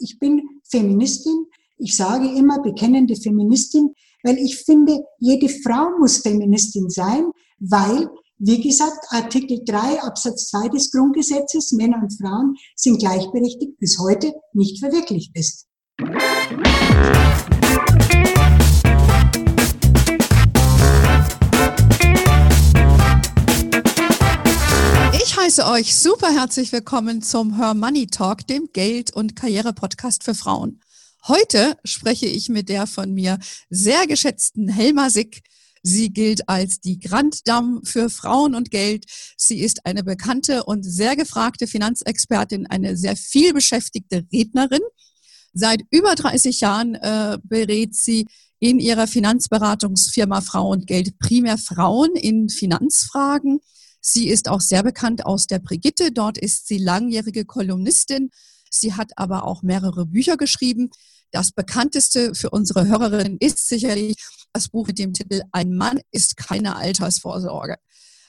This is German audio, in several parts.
Ich bin Feministin. Ich sage immer bekennende Feministin, weil ich finde, jede Frau muss Feministin sein, weil, wie gesagt, Artikel 3 Absatz 2 des Grundgesetzes, Männer und Frauen sind gleichberechtigt, bis heute nicht verwirklicht ist. Heiße euch super herzlich willkommen zum Her Money Talk, dem Geld- und Karriere-Podcast für Frauen. Heute spreche ich mit der von mir sehr geschätzten Helma Sick. Sie gilt als die Grand Dame für Frauen und Geld. Sie ist eine bekannte und sehr gefragte Finanzexpertin, eine sehr viel beschäftigte Rednerin. Seit über 30 Jahren äh, berät sie in ihrer Finanzberatungsfirma Frau und Geld primär Frauen in Finanzfragen. Sie ist auch sehr bekannt aus der Brigitte. Dort ist sie langjährige Kolumnistin. Sie hat aber auch mehrere Bücher geschrieben. Das bekannteste für unsere Hörerinnen ist sicherlich das Buch mit dem Titel Ein Mann ist keine Altersvorsorge.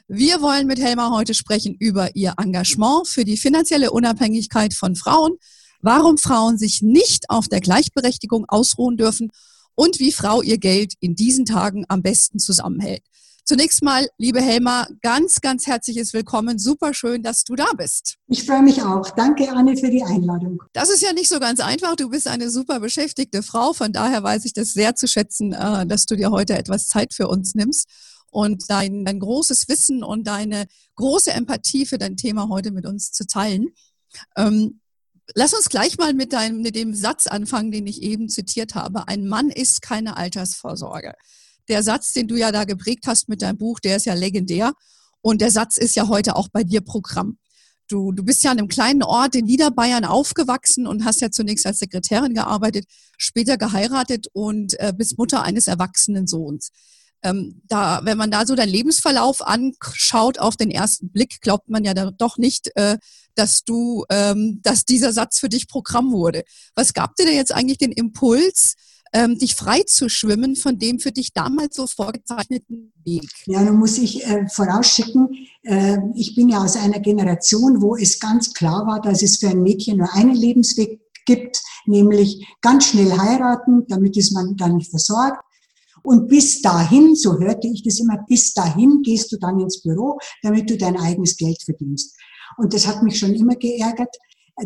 Wir wollen mit Helma heute sprechen über ihr Engagement für die finanzielle Unabhängigkeit von Frauen, warum Frauen sich nicht auf der Gleichberechtigung ausruhen dürfen und wie Frau ihr Geld in diesen Tagen am besten zusammenhält. Zunächst mal, liebe Helma, ganz, ganz herzliches Willkommen. Super schön, dass du da bist. Ich freue mich auch. Danke, Anne, für die Einladung. Das ist ja nicht so ganz einfach. Du bist eine super beschäftigte Frau. Von daher weiß ich das sehr zu schätzen, äh, dass du dir heute etwas Zeit für uns nimmst und dein, dein großes Wissen und deine große Empathie für dein Thema heute mit uns zu teilen. Ähm, lass uns gleich mal mit, deinem, mit dem Satz anfangen, den ich eben zitiert habe. Ein Mann ist keine Altersvorsorge der Satz, den du ja da geprägt hast mit deinem Buch, der ist ja legendär. Und der Satz ist ja heute auch bei dir Programm. Du, du bist ja an einem kleinen Ort in Niederbayern aufgewachsen und hast ja zunächst als Sekretärin gearbeitet, später geheiratet und äh, bist Mutter eines erwachsenen Sohns. Ähm, da, wenn man da so deinen Lebensverlauf anschaut auf den ersten Blick, glaubt man ja doch nicht, äh, dass du, ähm, dass dieser Satz für dich Programm wurde. Was gab dir denn jetzt eigentlich den Impuls, ähm, dich frei zu schwimmen von dem für dich damals so vorgezeichneten Weg? Ja, nun muss ich äh, vorausschicken, äh, ich bin ja aus einer Generation, wo es ganz klar war, dass es für ein Mädchen nur einen Lebensweg gibt, nämlich ganz schnell heiraten, damit ist man dann nicht versorgt. Und bis dahin, so hörte ich das immer, bis dahin gehst du dann ins Büro, damit du dein eigenes Geld verdienst. Und das hat mich schon immer geärgert,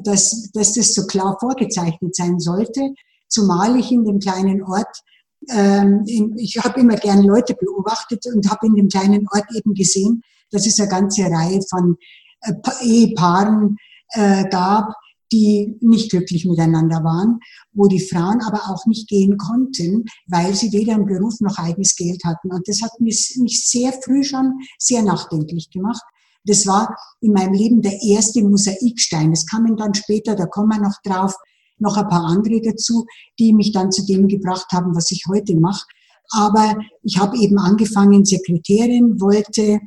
dass, dass das so klar vorgezeichnet sein sollte zumal ich in dem kleinen Ort, ähm, ich habe immer gern Leute beobachtet und habe in dem kleinen Ort eben gesehen, dass es eine ganze Reihe von äh, Ehepaaren äh, gab, die nicht glücklich miteinander waren, wo die Frauen aber auch nicht gehen konnten, weil sie weder einen Beruf noch eigenes Geld hatten. Und das hat mich, mich sehr früh schon sehr nachdenklich gemacht. Das war in meinem Leben der erste Mosaikstein. Das kam dann später, da kommen wir noch drauf, noch ein paar andere dazu, die mich dann zu dem gebracht haben, was ich heute mache. Aber ich habe eben angefangen, Sekretärin, wollte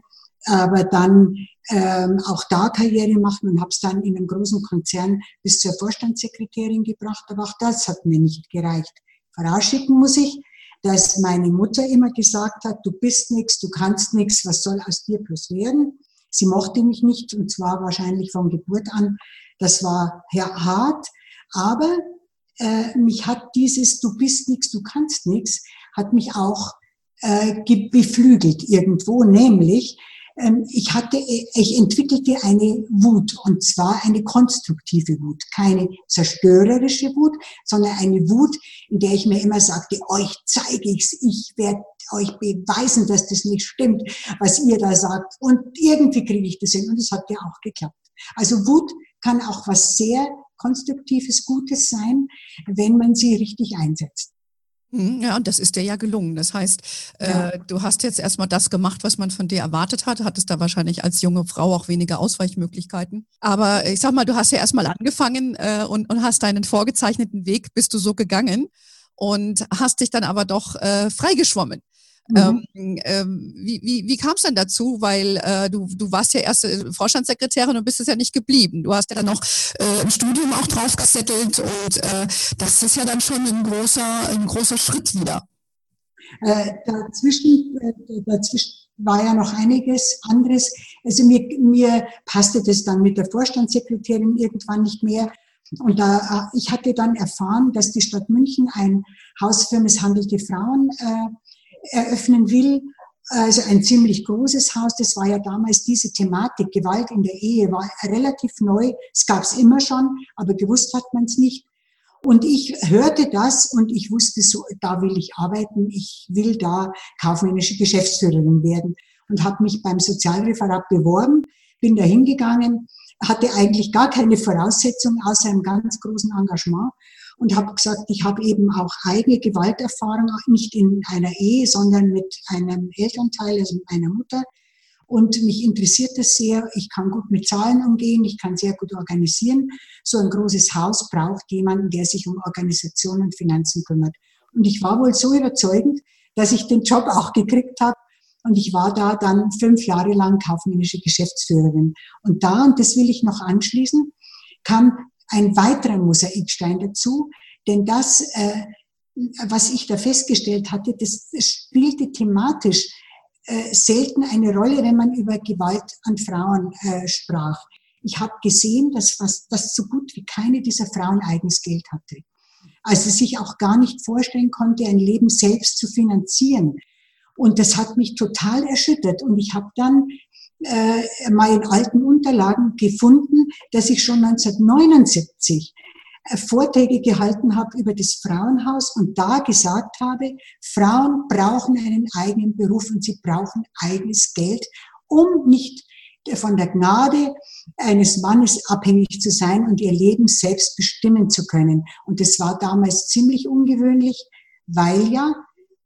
aber dann ähm, auch da Karriere machen und habe es dann in einem großen Konzern bis zur Vorstandssekretärin gebracht. Aber auch das hat mir nicht gereicht. Vorausschicken muss ich, dass meine Mutter immer gesagt hat, du bist nichts, du kannst nichts, was soll aus dir plus werden? Sie mochte mich nicht und zwar wahrscheinlich von Geburt an. Das war hart, aber äh, mich hat dieses Du bist nichts, du kannst nichts, hat mich auch äh, beflügelt irgendwo, nämlich ähm, ich hatte, ich entwickelte eine Wut und zwar eine konstruktive Wut, keine zerstörerische Wut, sondern eine Wut, in der ich mir immer sagte, euch zeige ich's, ich werde euch beweisen, dass das nicht stimmt, was ihr da sagt. Und irgendwie kriege ich das hin und es hat ja auch geklappt. Also Wut kann auch was sehr konstruktives, Gutes sein, wenn man sie richtig einsetzt. Hm, ja, und das ist dir ja gelungen. Das heißt, äh, ja. äh, du hast jetzt erstmal das gemacht, was man von dir erwartet hat, hattest da wahrscheinlich als junge Frau auch weniger Ausweichmöglichkeiten. Aber ich sag mal, du hast ja erstmal angefangen äh, und, und hast deinen vorgezeichneten Weg, bist du so gegangen und hast dich dann aber doch äh, freigeschwommen. Mhm. Ähm, ähm, wie wie, wie kam es denn dazu? Weil äh, du, du warst ja erst äh, Vorstandssekretärin und bist es ja nicht geblieben. Du hast ja dann noch äh, im Studium auch drauf gesettelt und äh, das ist ja dann schon ein großer, ein großer Schritt wieder. Äh, dazwischen, äh, dazwischen war ja noch einiges anderes. Also mir, mir passte das dann mit der Vorstandssekretärin irgendwann nicht mehr. Und da, ich hatte dann erfahren, dass die Stadt München ein Haus für misshandelte Frauen äh, eröffnen will. Also ein ziemlich großes Haus. Das war ja damals diese Thematik. Gewalt in der Ehe war relativ neu. Es gab es immer schon, aber gewusst hat man es nicht. Und ich hörte das und ich wusste so, da will ich arbeiten. Ich will da kaufmännische Geschäftsführerin werden und habe mich beim Sozialreferat beworben, bin da hingegangen hatte eigentlich gar keine Voraussetzung außer einem ganz großen Engagement und habe gesagt, ich habe eben auch eigene Gewalterfahrung, nicht in einer Ehe, sondern mit einem Elternteil, also mit meiner Mutter. Und mich interessiert das sehr. Ich kann gut mit Zahlen umgehen, ich kann sehr gut organisieren. So ein großes Haus braucht jemanden, der sich um Organisation und Finanzen kümmert. Und ich war wohl so überzeugend, dass ich den Job auch gekriegt habe und ich war da dann fünf Jahre lang kaufmännische Geschäftsführerin. Und da, und das will ich noch anschließen, kam ein weiterer Mosaikstein dazu, denn das, äh, was ich da festgestellt hatte, das spielte thematisch äh, selten eine Rolle, wenn man über Gewalt an Frauen äh, sprach. Ich habe gesehen, dass, fast, dass so gut wie keine dieser Frauen eigenes Geld hatte. Also sich auch gar nicht vorstellen konnte, ein Leben selbst zu finanzieren. Und das hat mich total erschüttert. Und ich habe dann äh, mal in alten Unterlagen gefunden, dass ich schon 1979 äh, Vorträge gehalten habe über das Frauenhaus und da gesagt habe, Frauen brauchen einen eigenen Beruf und sie brauchen eigenes Geld, um nicht von der Gnade eines Mannes abhängig zu sein und ihr Leben selbst bestimmen zu können. Und das war damals ziemlich ungewöhnlich, weil ja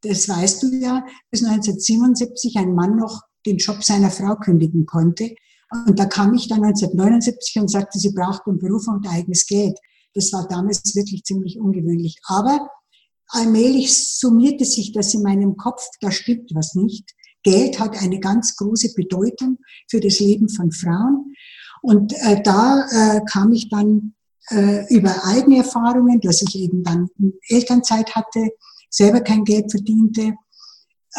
das weißt du ja, bis 1977 ein Mann noch den Job seiner Frau kündigen konnte. Und da kam ich dann 1979 und sagte, sie braucht einen Beruf und eigenes Geld. Das war damals wirklich ziemlich ungewöhnlich. Aber allmählich summierte sich das in meinem Kopf, da stimmt was nicht. Geld hat eine ganz große Bedeutung für das Leben von Frauen. Und äh, da äh, kam ich dann äh, über eigene Erfahrungen, dass ich eben dann Elternzeit hatte, selber kein Geld verdiente,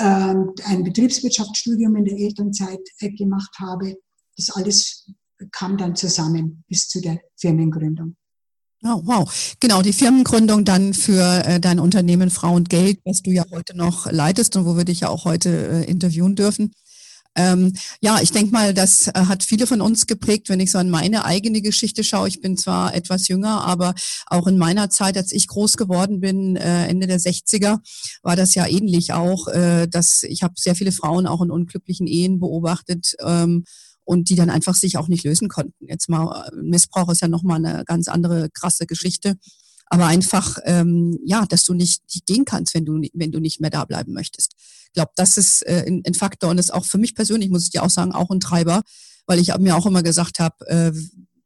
ein Betriebswirtschaftsstudium in der Elternzeit äh, gemacht habe. Das alles kam dann zusammen bis zu der Firmengründung. Oh, wow. Genau, die Firmengründung dann für äh, dein Unternehmen Frau und Geld, was du ja heute noch leitest und wo wir dich ja auch heute äh, interviewen dürfen. Ähm, ja, ich denke mal, das äh, hat viele von uns geprägt, wenn ich so an meine eigene Geschichte schaue. Ich bin zwar etwas jünger, aber auch in meiner Zeit, als ich groß geworden bin, äh, Ende der 60er, war das ja ähnlich auch, äh, dass ich habe sehr viele Frauen auch in unglücklichen Ehen beobachtet. Ähm, und die dann einfach sich auch nicht lösen konnten. Jetzt mal, Missbrauch ist ja nochmal eine ganz andere krasse Geschichte aber einfach, ähm, ja, dass du nicht gehen kannst, wenn du, wenn du nicht mehr da bleiben möchtest. Ich glaube, das ist äh, ein, ein Faktor und ist auch für mich persönlich, muss ich dir auch sagen, auch ein Treiber, weil ich mir auch immer gesagt habe, äh,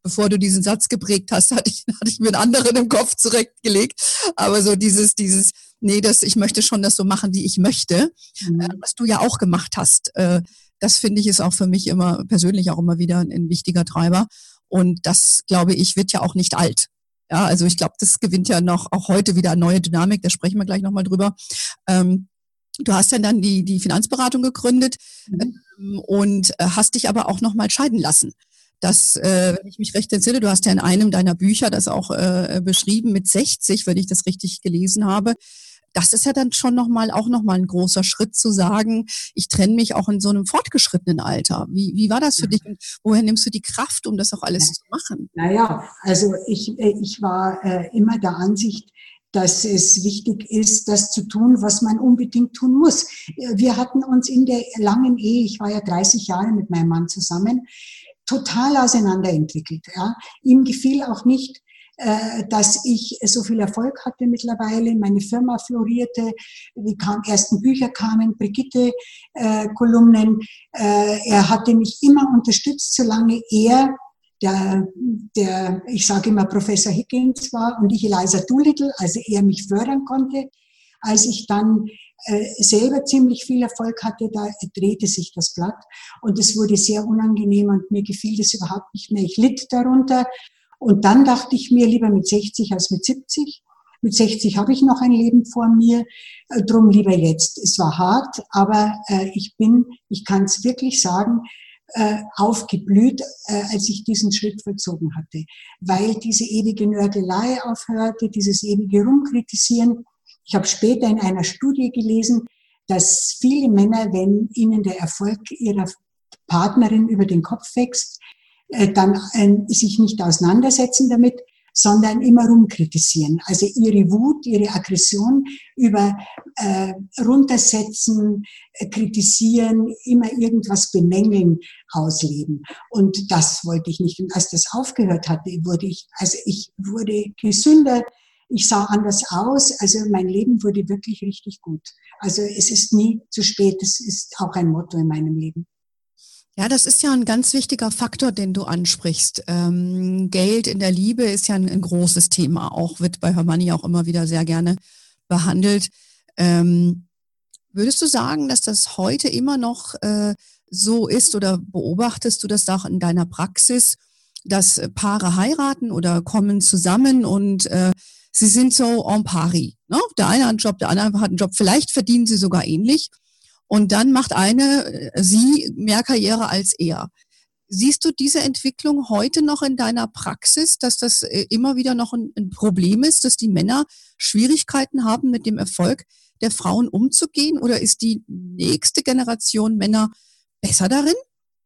bevor du diesen Satz geprägt hast, hatte ich, hatte ich mir einen anderen im Kopf zurechtgelegt. Aber so dieses, dieses, nee, das, ich möchte schon das so machen, wie ich möchte, mhm. äh, was du ja auch gemacht hast. Äh, das finde ich ist auch für mich immer persönlich auch immer wieder ein, ein wichtiger Treiber. Und das, glaube ich, wird ja auch nicht alt. Ja, also ich glaube, das gewinnt ja noch auch heute wieder neue Dynamik, da sprechen wir gleich nochmal drüber. Ähm, du hast ja dann die, die Finanzberatung gegründet mhm. ähm, und äh, hast dich aber auch nochmal scheiden lassen. Das, äh, wenn ich mich recht entsinne, du hast ja in einem deiner Bücher das auch äh, beschrieben mit 60, wenn ich das richtig gelesen habe das ist ja dann schon nochmal auch nochmal ein großer Schritt zu sagen, ich trenne mich auch in so einem fortgeschrittenen Alter. Wie, wie war das für dich? Und woher nimmst du die Kraft, um das auch alles ja. zu machen? Naja, also ich, ich war äh, immer der Ansicht, dass es wichtig ist, das zu tun, was man unbedingt tun muss. Wir hatten uns in der langen Ehe, ich war ja 30 Jahre mit meinem Mann zusammen, total auseinanderentwickelt. Ja. Ihm gefiel auch nicht, äh, dass ich so viel Erfolg hatte mittlerweile. Meine Firma florierte, die kam, ersten Bücher kamen, Brigitte-Kolumnen. Äh, äh, er hatte mich immer unterstützt, solange er der, der, ich sage immer Professor Higgins war und ich Eliza Doolittle, also er mich fördern konnte. Als ich dann äh, selber ziemlich viel Erfolg hatte, da drehte sich das Blatt und es wurde sehr unangenehm und mir gefiel das überhaupt nicht mehr. Ich litt darunter und dann dachte ich mir lieber mit 60 als mit 70. Mit 60 habe ich noch ein Leben vor mir, äh, drum lieber jetzt. Es war hart, aber äh, ich bin, ich kann es wirklich sagen, äh, aufgeblüht, äh, als ich diesen Schritt vollzogen hatte, weil diese ewige Nörgelei aufhörte, dieses ewige Rumkritisieren. Ich habe später in einer Studie gelesen, dass viele Männer, wenn ihnen der Erfolg ihrer Partnerin über den Kopf wächst, äh, dann äh, sich nicht auseinandersetzen damit, sondern immer rumkritisieren. Also ihre Wut, ihre Aggression über äh, runtersetzen, äh, kritisieren, immer irgendwas bemängeln, ausleben. Und das wollte ich nicht. Und als das aufgehört hatte, wurde ich, also ich wurde gesünder, ich sah anders aus, also mein Leben wurde wirklich richtig gut. Also es ist nie zu spät, das ist auch ein Motto in meinem Leben. Ja, das ist ja ein ganz wichtiger Faktor, den du ansprichst. Ähm, Geld in der Liebe ist ja ein, ein, großes Thema, auch wird bei Hermanni auch immer wieder sehr gerne behandelt. Ähm, würdest du sagen, dass das heute immer noch äh, so ist oder beobachtest du das auch in deiner Praxis, dass Paare heiraten oder kommen zusammen und äh, sie sind so en pari. Ne? Der eine hat einen Job, der andere hat einen Job. Vielleicht verdienen sie sogar ähnlich. Und dann macht eine, äh, sie mehr Karriere als er. Siehst du diese Entwicklung heute noch in deiner Praxis, dass das äh, immer wieder noch ein, Problem ist, dass die Männer Schwierigkeiten haben, mit dem Erfolg der Frauen umzugehen? Oder ist die nächste Generation Männer besser darin?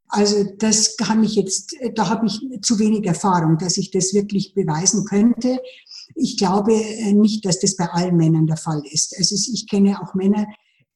Also das kann ich jetzt, da habe ich zu wenig Erfahrung, dass ich das wirklich beweisen könnte. Ich glaube äh, nicht, dass das bei allen Männern der Fall ist. Also ich kenne auch Männer,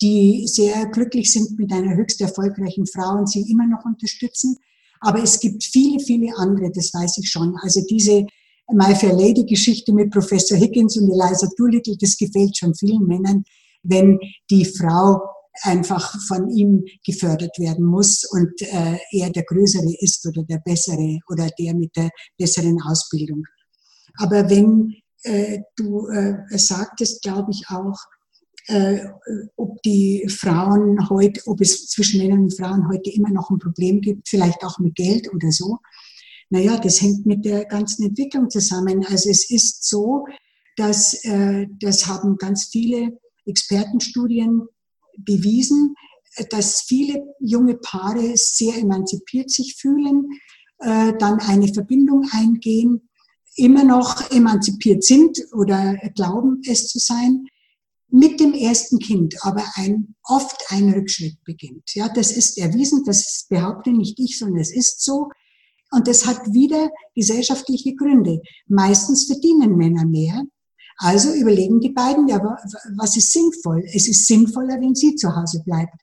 die sehr glücklich sind mit einer höchst erfolgreichen Frau und sie immer noch unterstützen. Aber es gibt viele, viele andere, das weiß ich schon. Also diese My Fair Lady Geschichte mit Professor Higgins und Eliza Doolittle, das gefällt schon vielen Männern, wenn die Frau einfach von ihm gefördert werden muss und äh, er der Größere ist oder der Bessere oder der mit der besseren Ausbildung. Aber wenn äh, du äh, sagtest, glaube ich auch, äh, ob die Frauen heute, ob es zwischen Männern und Frauen heute immer noch ein Problem gibt, vielleicht auch mit Geld oder so. Naja, das hängt mit der ganzen Entwicklung zusammen. Also es ist so, dass äh, das haben ganz viele Expertenstudien bewiesen, dass viele junge Paare sehr emanzipiert sich fühlen, äh, dann eine Verbindung eingehen, immer noch emanzipiert sind oder glauben es zu sein, mit dem ersten Kind aber ein, oft ein Rückschritt beginnt. Ja, das ist erwiesen, das behaupte nicht ich, sondern es ist so. Und das hat wieder gesellschaftliche Gründe. Meistens verdienen Männer mehr. Also überlegen die beiden, ja, was ist sinnvoll? Es ist sinnvoller, wenn sie zu Hause bleibt.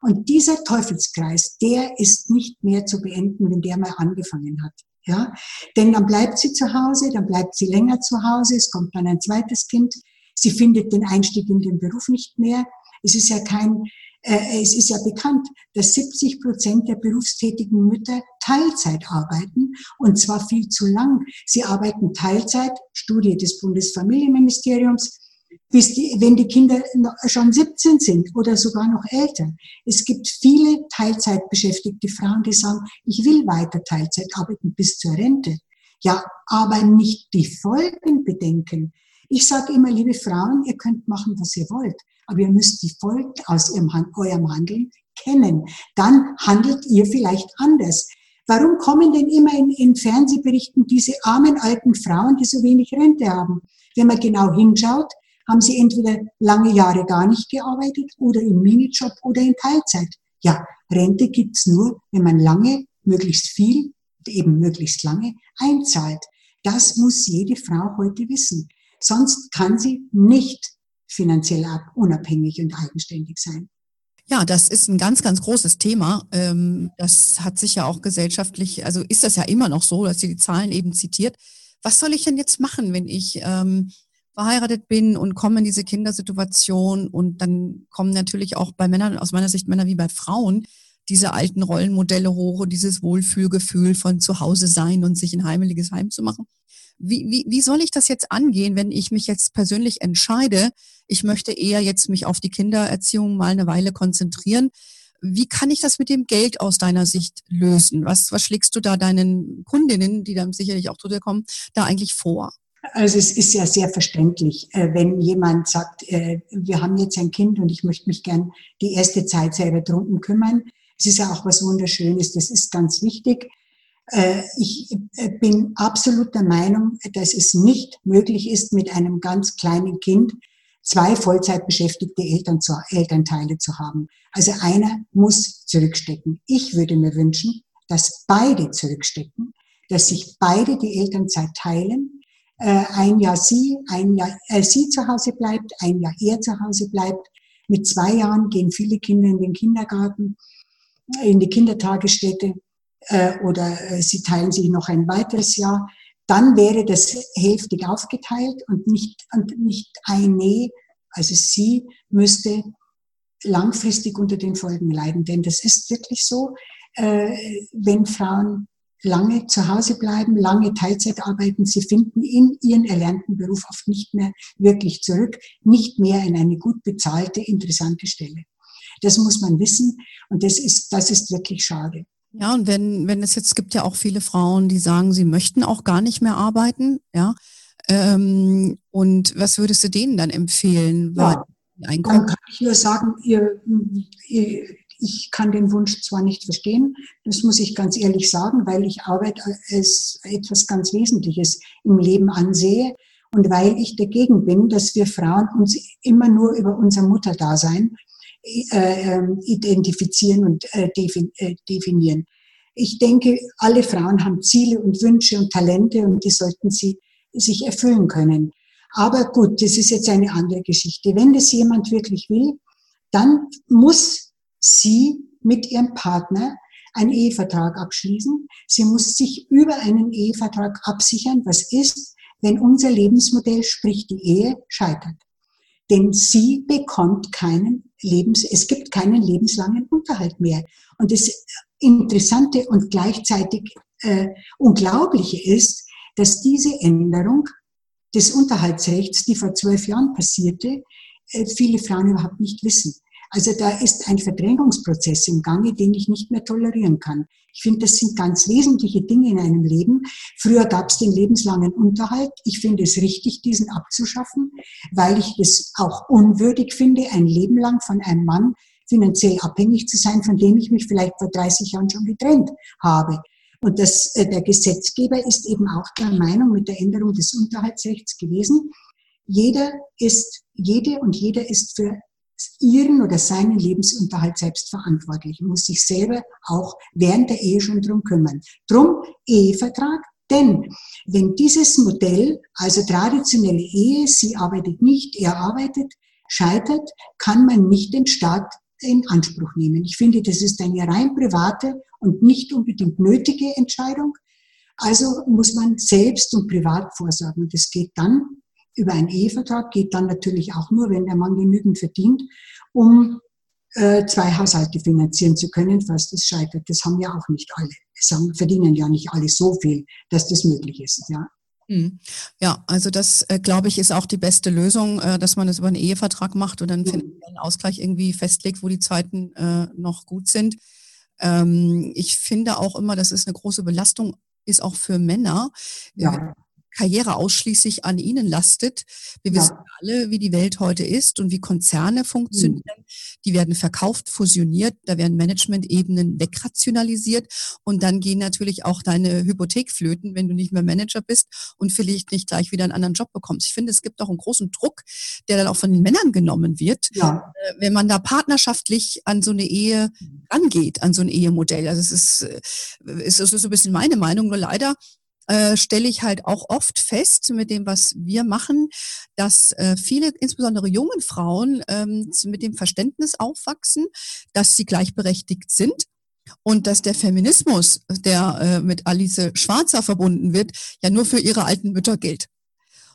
Und dieser Teufelskreis, der ist nicht mehr zu beenden, wenn der mal angefangen hat. Ja, denn dann bleibt sie zu Hause, dann bleibt sie länger zu Hause, es kommt dann ein zweites Kind, Sie findet den Einstieg in den Beruf nicht mehr. Es ist ja kein, äh, es ist ja bekannt, dass 70 Prozent der berufstätigen Mütter Teilzeit arbeiten und zwar viel zu lang. Sie arbeiten Teilzeit, Studie des Bundesfamilienministeriums, bis die, wenn die Kinder schon 17 sind oder sogar noch älter. Es gibt viele Teilzeitbeschäftigte Frauen, die sagen, ich will weiter Teilzeit arbeiten bis zur Rente. Ja, aber nicht die Folgen bedenken. Ich sage immer, liebe Frauen, ihr könnt machen, was ihr wollt, aber ihr müsst die Folgen aus eurem Handeln kennen. Dann handelt ihr vielleicht anders. Warum kommen denn immer in, in Fernsehberichten diese armen alten Frauen, die so wenig Rente haben? Wenn man genau hinschaut, haben sie entweder lange Jahre gar nicht gearbeitet oder im Minijob oder in Teilzeit. Ja, Rente gibt's nur, wenn man lange, möglichst viel, eben möglichst lange einzahlt. Das muss jede Frau heute wissen. Sonst kann sie nicht finanziell unabhängig und eigenständig sein. Ja, das ist ein ganz, ganz großes Thema. Ähm, das hat sich ja auch gesellschaftlich, also ist das ja immer noch so, dass sie die Zahlen eben zitiert. Was soll ich denn jetzt machen, wenn ich ähm, verheiratet bin und komme in diese Kindersituation und dann kommen natürlich auch bei Männern, aus meiner Sicht Männer wie bei Frauen, diese alten Rollenmodelle hoch und dieses Wohlfühlgefühl von zu Hause sein und sich ein heimeliges Heim zu machen. Wie, wie, wie soll ich das jetzt angehen, wenn ich mich jetzt persönlich entscheide, ich möchte eher jetzt mich auf die Kindererziehung mal eine Weile konzentrieren? Wie kann ich das mit dem Geld aus deiner Sicht lösen? Was, was schlägst du da deinen Kundinnen, die dann sicherlich auch zu dir kommen, da eigentlich vor? Also es ist ja sehr verständlich, äh, wenn jemand sagt, äh, wir haben jetzt ein Kind und ich möchte mich gern die erste Zeit selber drum kümmern. Das ist ja auch was Wunderschönes. Das ist ganz wichtig. Äh, ich äh, bin absolut der Meinung, dass es nicht möglich ist, mit einem ganz kleinen Kind zwei Vollzeitbeschäftigte Eltern zu, Elternteile zu haben. Also einer muss zurückstecken. Ich würde mir wünschen, dass beide zurückstecken, dass sich beide die Elternzeit teilen. Äh, ein Jahr sie, ein Jahr äh, sie zu Hause bleibt, ein Jahr er zu Hause bleibt. Mit zwei Jahren gehen viele Kinder in den Kindergarten, in die Kindertagesstätte äh, oder äh, sie teilen sich noch ein weiteres Jahr, dann wäre das hälftig aufgeteilt und nicht, und nicht eine, also sie müsste langfristig unter den Folgen leiden. Denn das ist wirklich so, äh, wenn Frauen lange zu Hause bleiben, lange Teilzeit arbeiten, sie finden in ihren erlernten Beruf oft nicht mehr wirklich zurück, nicht mehr in eine gut bezahlte, interessante Stelle. Das muss man wissen und das ist, das ist wirklich schade. Ja, und wenn, wenn es jetzt gibt ja auch viele Frauen, die sagen, sie möchten auch gar nicht mehr arbeiten, ja. Ähm, und was würdest du denen dann empfehlen? Ja, dann kann ich nur sagen, ihr, ihr, ich kann den Wunsch zwar nicht verstehen, das muss ich ganz ehrlich sagen, weil ich Arbeit als etwas ganz Wesentliches im Leben ansehe und weil ich dagegen bin, dass wir Frauen uns immer nur über unser Mutterdasein äh, ähm, identifizieren und äh, äh, definieren. Ich denke, alle Frauen haben Ziele und Wünsche und Talente und die sollten sie sich erfüllen können. Aber gut, das ist jetzt eine andere Geschichte. Wenn das jemand wirklich will, dann muss sie mit ihrem Partner einen Ehevertrag abschließen. Sie muss sich über einen Ehevertrag absichern. Was ist, wenn unser Lebensmodell, sprich die Ehe, scheitert? Denn sie bekommt keinen Lebens, es gibt keinen lebenslangen Unterhalt mehr. Und das Interessante und gleichzeitig äh, Unglaubliche ist, dass diese Änderung des Unterhaltsrechts, die vor zwölf Jahren passierte, äh, viele Frauen überhaupt nicht wissen. Also da ist ein Verdrängungsprozess im Gange, den ich nicht mehr tolerieren kann. Ich finde, das sind ganz wesentliche Dinge in einem Leben. Früher gab es den lebenslangen Unterhalt. Ich finde es richtig, diesen abzuschaffen, weil ich es auch unwürdig finde, ein Leben lang von einem Mann finanziell abhängig zu sein, von dem ich mich vielleicht vor 30 Jahren schon getrennt habe. Und das, äh, der Gesetzgeber ist eben auch der Meinung mit der Änderung des Unterhaltsrechts gewesen, jeder ist, jede und jeder ist für ihren oder seinen Lebensunterhalt selbst verantwortlich, muss sich selber auch während der Ehe schon drum kümmern. Drum Ehevertrag, denn wenn dieses Modell, also traditionelle Ehe, sie arbeitet nicht, er arbeitet, scheitert, kann man nicht den Staat in Anspruch nehmen. Ich finde, das ist eine rein private und nicht unbedingt nötige Entscheidung. Also muss man selbst und privat vorsorgen. Und das geht dann über einen Ehevertrag geht dann natürlich auch nur, wenn der Mann genügend verdient, um äh, zwei Haushalte finanzieren zu können, falls das scheitert. Das haben ja auch nicht alle. Es haben, verdienen ja nicht alle so viel, dass das möglich ist. Ja. Hm. Ja, also das äh, glaube ich ist auch die beste Lösung, äh, dass man es über einen Ehevertrag macht und dann einen Ausgleich irgendwie festlegt, wo die Zeiten äh, noch gut sind. Ähm, ich finde auch immer, dass es eine große Belastung ist auch für Männer. Ja. Karriere ausschließlich an ihnen lastet. Wir ja. wissen alle, wie die Welt heute ist und wie Konzerne funktionieren. Mhm. Die werden verkauft, fusioniert, da werden Management-Ebenen wegrationalisiert und dann gehen natürlich auch deine Hypothek flöten, wenn du nicht mehr Manager bist und vielleicht nicht gleich wieder einen anderen Job bekommst. Ich finde, es gibt auch einen großen Druck, der dann auch von den Männern genommen wird, ja. Äh, wenn man da partnerschaftlich an so eine Ehe rangeht, an so ein Ehemodell. Also es ist, äh, es ist so ein bisschen meine Meinung, nur leider äh, stelle ich halt auch oft fest mit dem, was wir machen, dass äh, viele, insbesondere jungen Frauen, ähm, mit dem Verständnis aufwachsen, dass sie gleichberechtigt sind und dass der Feminismus, der äh, mit Alice Schwarzer verbunden wird, ja nur für ihre alten Mütter gilt.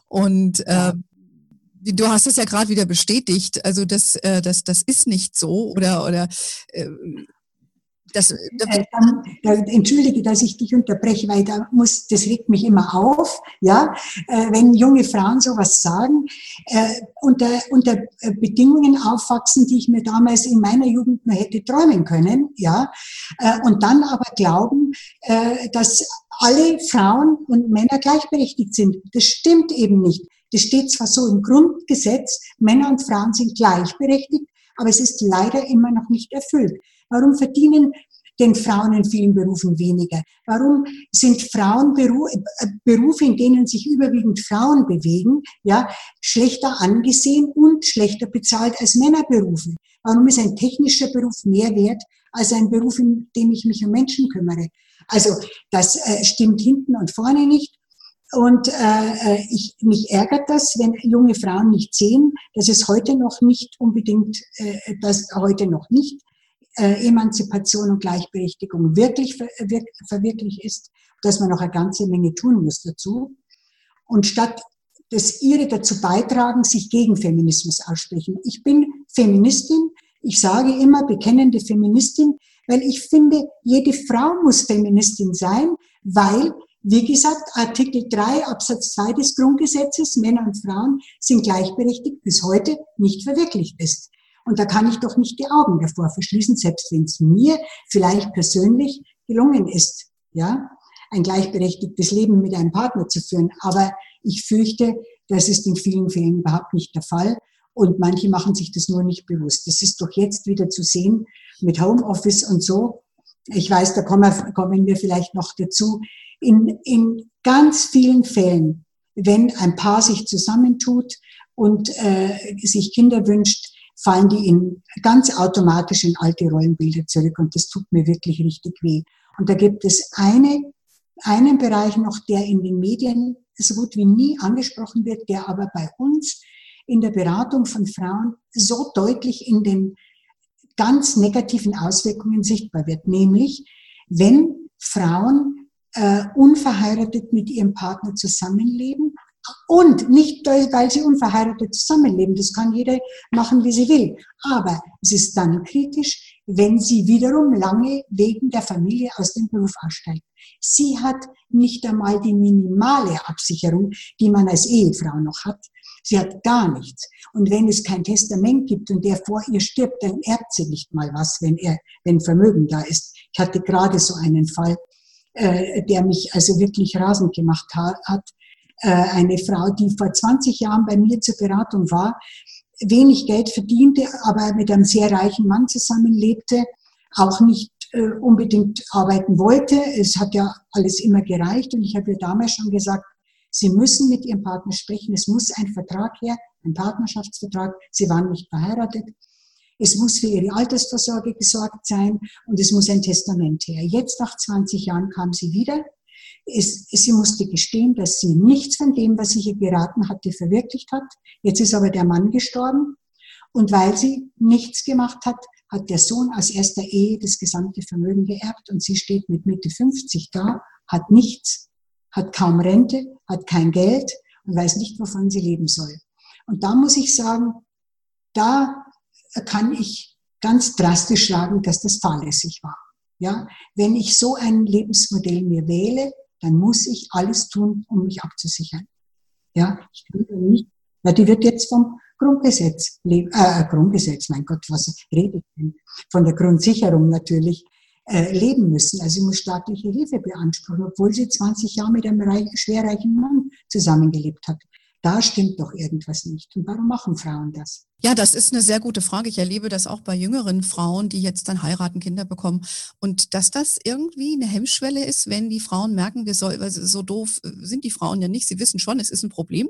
Und äh, du hast es ja gerade wieder bestätigt, also das, äh, das, das ist nicht so oder, oder äh, das, äh, da, entschuldige, dass ich dich unterbreche, weil da muss, das regt mich immer auf, ja, äh, wenn junge Frauen sowas sagen, äh, unter, unter Bedingungen aufwachsen, die ich mir damals in meiner Jugend nur hätte träumen können, ja, und dann aber glauben, dass alle Frauen und Männer gleichberechtigt sind. Das stimmt eben nicht. Das steht zwar so im Grundgesetz, Männer und Frauen sind gleichberechtigt, aber es ist leider immer noch nicht erfüllt. Warum verdienen denn Frauen in vielen Berufen weniger? Warum sind Frauen äh, Berufe, in denen sich überwiegend Frauen bewegen, ja, schlechter angesehen und schlechter bezahlt als Männerberufe? Warum ist ein technischer Beruf mehr wert als ein Beruf, in dem ich mich um Menschen kümmere? Also das äh, stimmt hinten und vorne nicht. Und äh, äh, ich, mich ärgert das, wenn junge Frauen nicht sehen, dass es heute noch nicht unbedingt, äh, dass heute noch nicht äh, Emanzipation und Gleichberechtigung wirklich ver wir verwirklicht ist, dass man noch eine ganze Menge tun muss dazu. Und statt dass ihre dazu beitragen, sich gegen Feminismus aussprechen. Ich bin Feministin. Ich sage immer bekennende Feministin, weil ich finde, jede Frau muss Feministin sein, weil, wie gesagt, Artikel 3 Absatz 2 des Grundgesetzes, Männer und Frauen sind gleichberechtigt, bis heute nicht verwirklicht ist. Und da kann ich doch nicht die Augen davor verschließen, selbst wenn es mir vielleicht persönlich gelungen ist, ja, ein gleichberechtigtes Leben mit einem Partner zu führen. Aber ich fürchte, das ist in vielen Fällen überhaupt nicht der Fall. Und manche machen sich das nur nicht bewusst. Das ist doch jetzt wieder zu sehen mit Homeoffice und so. Ich weiß, da kommen wir, vielleicht noch dazu. In, in ganz vielen Fällen, wenn ein Paar sich zusammentut und äh, sich Kinder wünscht, fallen die in ganz automatisch in alte Rollenbilder zurück und das tut mir wirklich richtig weh. Und da gibt es eine, einen Bereich noch, der in den Medien so gut wie nie angesprochen wird, der aber bei uns in der Beratung von Frauen so deutlich in den ganz negativen Auswirkungen sichtbar wird, nämlich wenn Frauen äh, unverheiratet mit ihrem Partner zusammenleben und nicht, weil sie unverheiratet zusammenleben, das kann jeder machen, wie sie will. Aber es ist dann kritisch, wenn sie wiederum lange wegen der Familie aus dem Beruf aussteigt. Sie hat nicht einmal die minimale Absicherung, die man als Ehefrau noch hat. Sie hat gar nichts. Und wenn es kein Testament gibt und der vor ihr stirbt, dann erbt sie nicht mal was, wenn er, wenn Vermögen da ist. Ich hatte gerade so einen Fall, äh, der mich also wirklich rasend gemacht hat. Äh, eine Frau, die vor 20 Jahren bei mir zur Beratung war, wenig Geld verdiente, aber mit einem sehr reichen Mann zusammenlebte, auch nicht äh, unbedingt arbeiten wollte. Es hat ja alles immer gereicht und ich habe ihr damals schon gesagt, Sie müssen mit Ihrem Partner sprechen. Es muss ein Vertrag her, ein Partnerschaftsvertrag. Sie waren nicht verheiratet. Es muss für Ihre Altersvorsorge gesorgt sein und es muss ein Testament her. Jetzt nach 20 Jahren kam sie wieder. Es, sie musste gestehen, dass sie nichts von dem, was sie ihr geraten hatte, verwirklicht hat. Jetzt ist aber der Mann gestorben. Und weil sie nichts gemacht hat, hat der Sohn aus erster Ehe das gesamte Vermögen geerbt und sie steht mit Mitte 50 da, hat nichts hat kaum Rente, hat kein Geld und weiß nicht, wovon sie leben soll. Und da muss ich sagen, da kann ich ganz drastisch sagen, dass das fahrlässig war. Ja, wenn ich so ein Lebensmodell mir wähle, dann muss ich alles tun, um mich abzusichern. Ja, ich kann nicht, ja, die wird jetzt vom Grundgesetz, äh, Grundgesetz, mein Gott, was rede ich denn? Von der Grundsicherung natürlich äh, leben müssen. Also sie muss staatliche Hilfe beanspruchen, obwohl sie 20 Jahre mit einem reich, schwerreichen Mann zusammengelebt hat. Da stimmt doch irgendwas nicht. Und warum machen Frauen das? Ja, das ist eine sehr gute Frage. Ich erlebe das auch bei jüngeren Frauen, die jetzt dann heiraten, Kinder bekommen. Und dass das irgendwie eine Hemmschwelle ist, wenn die Frauen merken, wir soll, so doof sind die Frauen ja nicht. Sie wissen schon, es ist ein Problem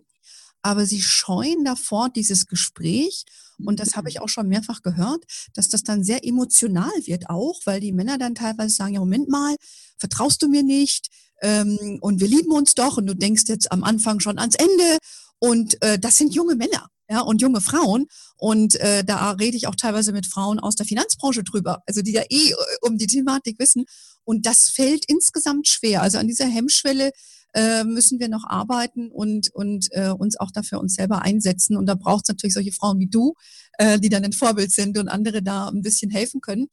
aber sie scheuen davor dieses Gespräch. Und das habe ich auch schon mehrfach gehört, dass das dann sehr emotional wird auch, weil die Männer dann teilweise sagen, ja, Moment mal, vertraust du mir nicht? Ähm, und wir lieben uns doch. Und du denkst jetzt am Anfang schon ans Ende. Und äh, das sind junge Männer ja, und junge Frauen. Und äh, da rede ich auch teilweise mit Frauen aus der Finanzbranche drüber, also die ja eh äh, um die Thematik wissen. Und das fällt insgesamt schwer. Also an dieser Hemmschwelle äh, müssen wir noch arbeiten und, und äh, uns auch dafür uns selber einsetzen. Und da braucht es natürlich solche Frauen wie du, äh, die dann ein Vorbild sind und andere da ein bisschen helfen können.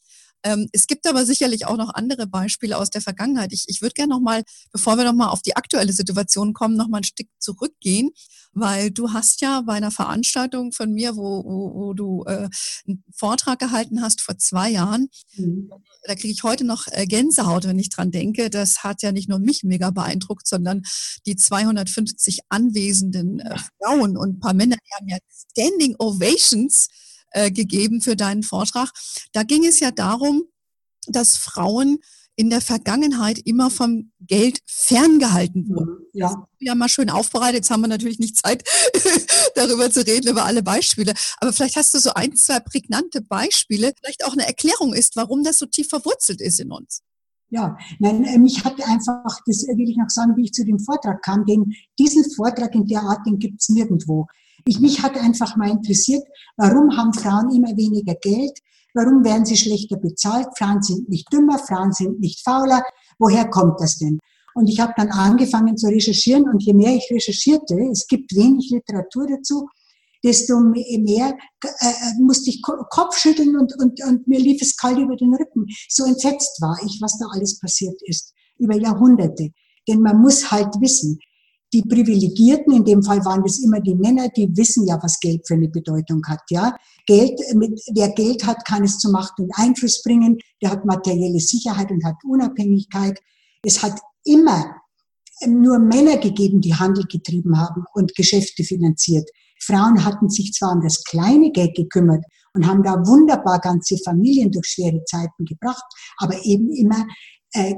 Ähm, es gibt aber sicherlich auch noch andere Beispiele aus der Vergangenheit. Ich, ich würde gerne noch mal, bevor wir noch mal auf die aktuelle Situation kommen, noch mal ein Stück zurückgehen, weil du hast ja bei einer Veranstaltung von mir, wo, wo, wo du äh, einen Vortrag gehalten hast vor zwei Jahren, mhm. da kriege ich heute noch äh, Gänsehaut, wenn ich dran denke. Das hat ja nicht nur mich mega beeindruckt, sondern die 250 anwesenden äh, Frauen und ein paar Männer, die haben ja Standing Ovations äh, gegeben für deinen Vortrag. Da ging es ja darum, dass Frauen in der Vergangenheit immer vom Geld ferngehalten mhm, wurden. Ja. Wir haben mal schön aufbereitet. Jetzt haben wir natürlich nicht Zeit, darüber zu reden, über alle Beispiele. Aber vielleicht hast du so ein, zwei prägnante Beispiele, vielleicht auch eine Erklärung ist, warum das so tief verwurzelt ist in uns. Ja, nein, äh, mich hat einfach, das will ich noch sagen, wie ich zu dem Vortrag kam, denn diesen Vortrag in der Art, den gibt's nirgendwo. Ich, mich hat einfach mal interessiert, warum haben Frauen immer weniger Geld? Warum werden sie schlechter bezahlt? Frauen sind nicht dümmer, Frauen sind nicht fauler. Woher kommt das denn? Und ich habe dann angefangen zu recherchieren und je mehr ich recherchierte, es gibt wenig Literatur dazu, desto mehr äh, musste ich Kopf schütteln und, und, und mir lief es kalt über den Rücken. So entsetzt war ich, was da alles passiert ist, über Jahrhunderte. Denn man muss halt wissen, die Privilegierten, in dem Fall waren das immer die Männer, die wissen ja, was Geld für eine Bedeutung hat, ja. Geld, mit, wer Geld hat, kann es zu Macht und Einfluss bringen, der hat materielle Sicherheit und hat Unabhängigkeit. Es hat immer nur Männer gegeben, die Handel getrieben haben und Geschäfte finanziert. Frauen hatten sich zwar um das kleine Geld gekümmert und haben da wunderbar ganze Familien durch schwere Zeiten gebracht, aber eben immer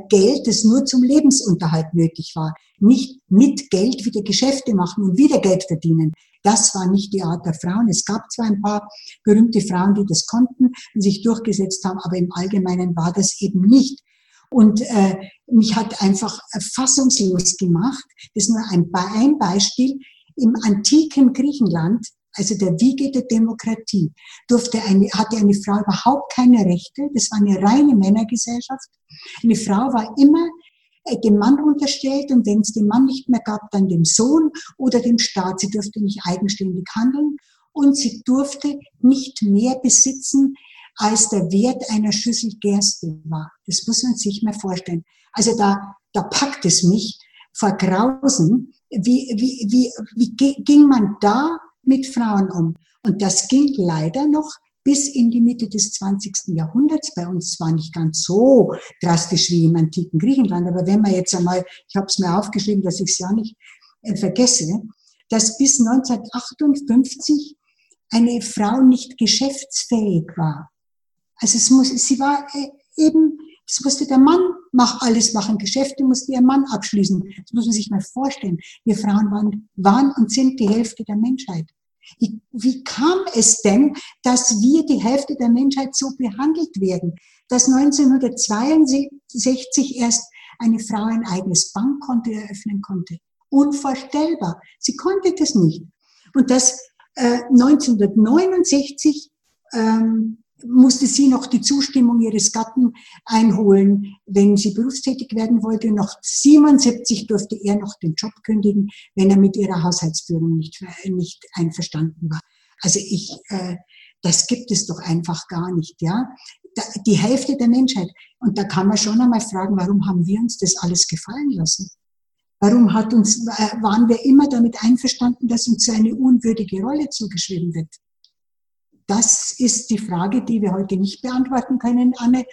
Geld, das nur zum Lebensunterhalt nötig war. Nicht mit Geld wieder Geschäfte machen und wieder Geld verdienen. Das war nicht die Art der Frauen. Es gab zwar ein paar berühmte Frauen, die das konnten und sich durchgesetzt haben, aber im Allgemeinen war das eben nicht. Und äh, mich hat einfach fassungslos gemacht. Das ist nur ein, ein Beispiel. Im antiken Griechenland also der Wiege der Demokratie, durfte eine, hatte eine Frau überhaupt keine Rechte. Das war eine reine Männergesellschaft. Eine Frau war immer äh, dem Mann unterstellt und wenn es den Mann nicht mehr gab, dann dem Sohn oder dem Staat. Sie durfte nicht eigenständig handeln und sie durfte nicht mehr besitzen, als der Wert einer Schüssel Gerste war. Das muss man sich mal vorstellen. Also da, da packt es mich vor Grausen. Wie, wie, wie, wie ging man da mit Frauen um. Und das ging leider noch bis in die Mitte des 20. Jahrhunderts. Bei uns zwar nicht ganz so drastisch wie im antiken Griechenland, aber wenn man jetzt einmal, ich habe es mir aufgeschrieben, dass ich es ja nicht äh, vergesse, dass bis 1958 eine Frau nicht geschäftsfähig war. Also es muss, sie war äh, eben, das musste der Mann mach alles machen, Geschäfte musste ihr Mann abschließen. Das muss man sich mal vorstellen. Wir Frauen waren, waren und sind die Hälfte der Menschheit. Wie, wie kam es denn, dass wir die Hälfte der Menschheit so behandelt werden? Dass 1962 erst eine Frau ein eigenes Bankkonto eröffnen konnte. Unvorstellbar. Sie konnte das nicht. Und dass äh, 1969 ähm, musste sie noch die Zustimmung ihres Gatten einholen, wenn sie berufstätig werden wollte. Noch 77 durfte er noch den Job kündigen, wenn er mit ihrer Haushaltsführung nicht, nicht einverstanden war. Also ich, äh, das gibt es doch einfach gar nicht, ja. Die Hälfte der Menschheit. Und da kann man schon einmal fragen, warum haben wir uns das alles gefallen lassen? Warum hat uns, äh, waren wir immer damit einverstanden, dass uns so eine unwürdige Rolle zugeschrieben wird? Das ist die Frage, die wir heute nicht beantworten können, Anne.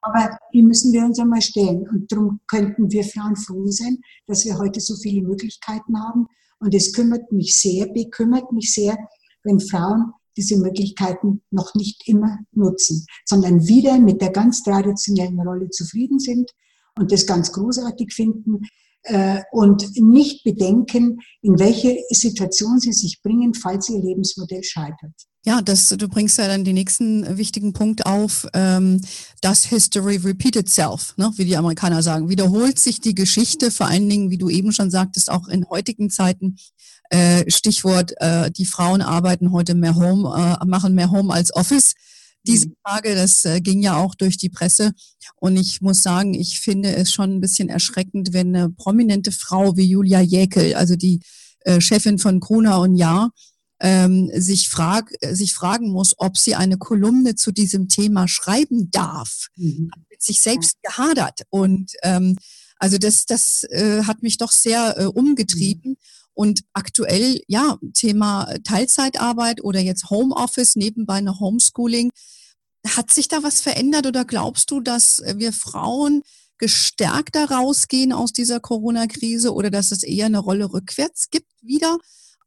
Aber die müssen wir uns einmal stellen. Und darum könnten wir Frauen froh sein, dass wir heute so viele Möglichkeiten haben. Und es kümmert mich sehr, bekümmert mich sehr, wenn Frauen diese Möglichkeiten noch nicht immer nutzen, sondern wieder mit der ganz traditionellen Rolle zufrieden sind und das ganz großartig finden und nicht bedenken, in welche Situation sie sich bringen, falls ihr Lebensmodell scheitert. Ja, das, du bringst ja dann den nächsten wichtigen Punkt auf, ähm, dass History repeat itself, ne, wie die Amerikaner sagen. Wiederholt sich die Geschichte, vor allen Dingen, wie du eben schon sagtest, auch in heutigen Zeiten. Äh, Stichwort, äh, die Frauen arbeiten heute mehr Home, äh, machen mehr Home als Office. Diese mhm. Frage, das äh, ging ja auch durch die Presse. Und ich muss sagen, ich finde es schon ein bisschen erschreckend, wenn eine prominente Frau wie Julia Jäkel, also die äh, Chefin von Gruner und Jahr, ähm, sich, frag, sich fragen muss, ob sie eine Kolumne zu diesem Thema schreiben darf. Mhm. Hat mit sich selbst gehadert. Und ähm, also das, das äh, hat mich doch sehr äh, umgetrieben. Mhm. Und aktuell, ja, Thema Teilzeitarbeit oder jetzt Homeoffice, nebenbei eine Homeschooling. Hat sich da was verändert oder glaubst du, dass wir Frauen gestärkter rausgehen aus dieser Corona-Krise oder dass es eher eine Rolle rückwärts gibt wieder?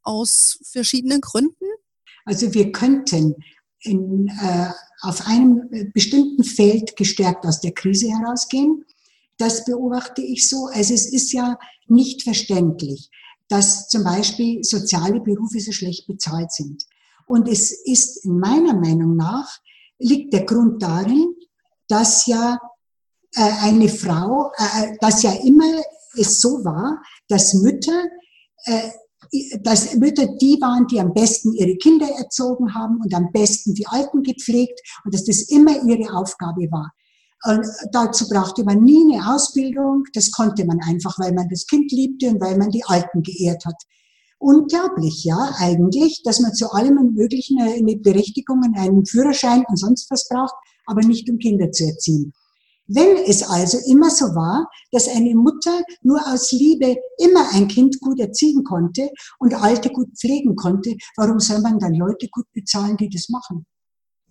aus verschiedenen Gründen? Also wir könnten in, äh, auf einem bestimmten Feld gestärkt aus der Krise herausgehen. Das beobachte ich so. Also es ist ja nicht verständlich, dass zum Beispiel soziale Berufe so schlecht bezahlt sind. Und es ist in meiner Meinung nach, liegt der Grund darin, dass ja äh, eine Frau, äh, dass ja immer es so war, dass Mütter, äh, dass Mütter die waren, die am besten ihre Kinder erzogen haben und am besten die Alten gepflegt und dass das immer ihre Aufgabe war. Und dazu brauchte man nie eine Ausbildung, das konnte man einfach, weil man das Kind liebte und weil man die Alten geehrt hat. Unglaublich, ja, eigentlich, dass man zu allem Möglichen eine Berechtigung, einen Führerschein und sonst was braucht, aber nicht um Kinder zu erziehen. Wenn es also immer so war, dass eine Mutter nur aus Liebe immer ein Kind gut erziehen konnte und Alte gut pflegen konnte, warum soll man dann Leute gut bezahlen, die das machen?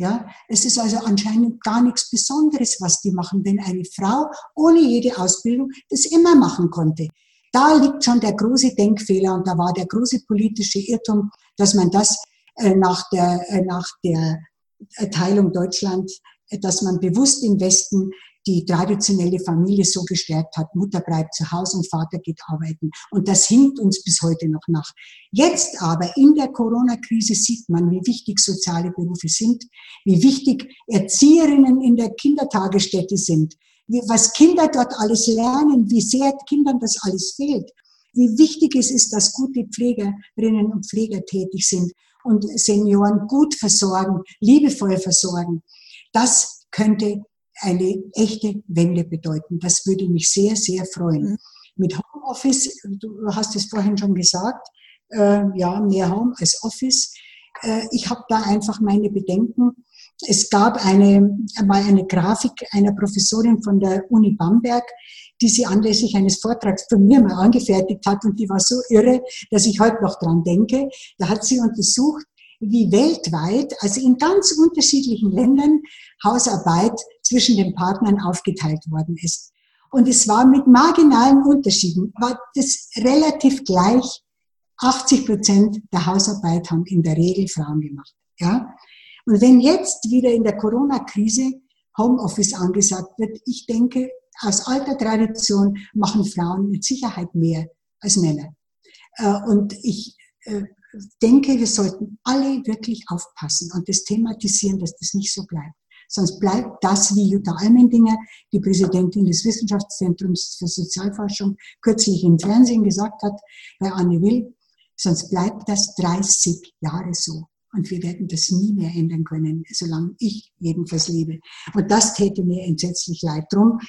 Ja, es ist also anscheinend gar nichts Besonderes, was die machen, wenn eine Frau ohne jede Ausbildung das immer machen konnte. Da liegt schon der große Denkfehler und da war der große politische Irrtum, dass man das äh, nach der, äh, nach der Teilung Deutschland, äh, dass man bewusst im Westen die traditionelle Familie so gestärkt hat. Mutter bleibt zu Hause und Vater geht arbeiten. Und das hinkt uns bis heute noch nach. Jetzt aber in der Corona-Krise sieht man, wie wichtig soziale Berufe sind, wie wichtig Erzieherinnen in der Kindertagesstätte sind, was Kinder dort alles lernen, wie sehr Kindern das alles fehlt, wie wichtig es ist, dass gute Pflegerinnen und Pfleger tätig sind und Senioren gut versorgen, liebevoll versorgen. Das könnte eine echte Wende bedeuten. Das würde mich sehr, sehr freuen. Mhm. Mit Homeoffice, du hast es vorhin schon gesagt, äh, ja, mehr Home als Office. Äh, ich habe da einfach meine Bedenken. Es gab eine, mal eine Grafik einer Professorin von der Uni Bamberg, die sie anlässlich eines Vortrags von mir mal angefertigt hat und die war so irre, dass ich heute noch dran denke. Da hat sie untersucht, wie weltweit, also in ganz unterschiedlichen Ländern, Hausarbeit zwischen den Partnern aufgeteilt worden ist. Und es war mit marginalen Unterschieden, war das relativ gleich. 80 Prozent der Hausarbeit haben in der Regel Frauen gemacht. Ja? Und wenn jetzt wieder in der Corona-Krise Homeoffice angesagt wird, ich denke, aus alter Tradition machen Frauen mit Sicherheit mehr als Männer. Äh, und ich äh, denke, wir sollten alle wirklich aufpassen und das thematisieren, dass das nicht so bleibt. Sonst bleibt das, wie Jutta Almendinger, die Präsidentin des Wissenschaftszentrums für Sozialforschung, kürzlich im Fernsehen gesagt hat, bei Anne Will, sonst bleibt das 30 Jahre so. Und wir werden das nie mehr ändern können, solange ich jedenfalls lebe. Und das täte mir entsetzlich leid. Drum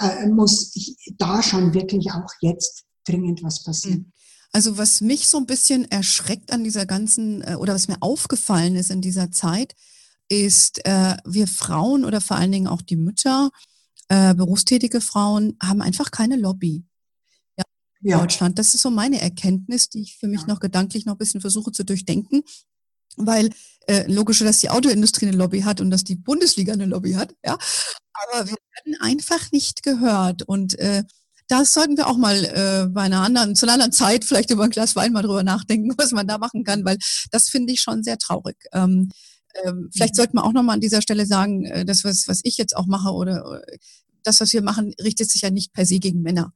äh, muss ich da schon wirklich auch jetzt dringend was passieren. Mhm. Also was mich so ein bisschen erschreckt an dieser ganzen, äh, oder was mir aufgefallen ist in dieser Zeit, ist, äh, wir Frauen oder vor allen Dingen auch die Mütter, äh, berufstätige Frauen, haben einfach keine Lobby. Ja, in ja. Deutschland. Das ist so meine Erkenntnis, die ich für mich ja. noch gedanklich noch ein bisschen versuche zu durchdenken. Weil äh, logisch, dass die Autoindustrie eine Lobby hat und dass die Bundesliga eine Lobby hat, ja. Aber wir werden einfach nicht gehört. Und äh, das sollten wir auch mal äh, bei einer anderen, zu einer anderen Zeit vielleicht über ein Glas Wein mal drüber nachdenken, was man da machen kann, weil das finde ich schon sehr traurig. Ähm, ähm, vielleicht mhm. sollte man auch nochmal an dieser Stelle sagen, äh, das, was, was ich jetzt auch mache oder äh, das, was wir machen, richtet sich ja nicht per se gegen Männer.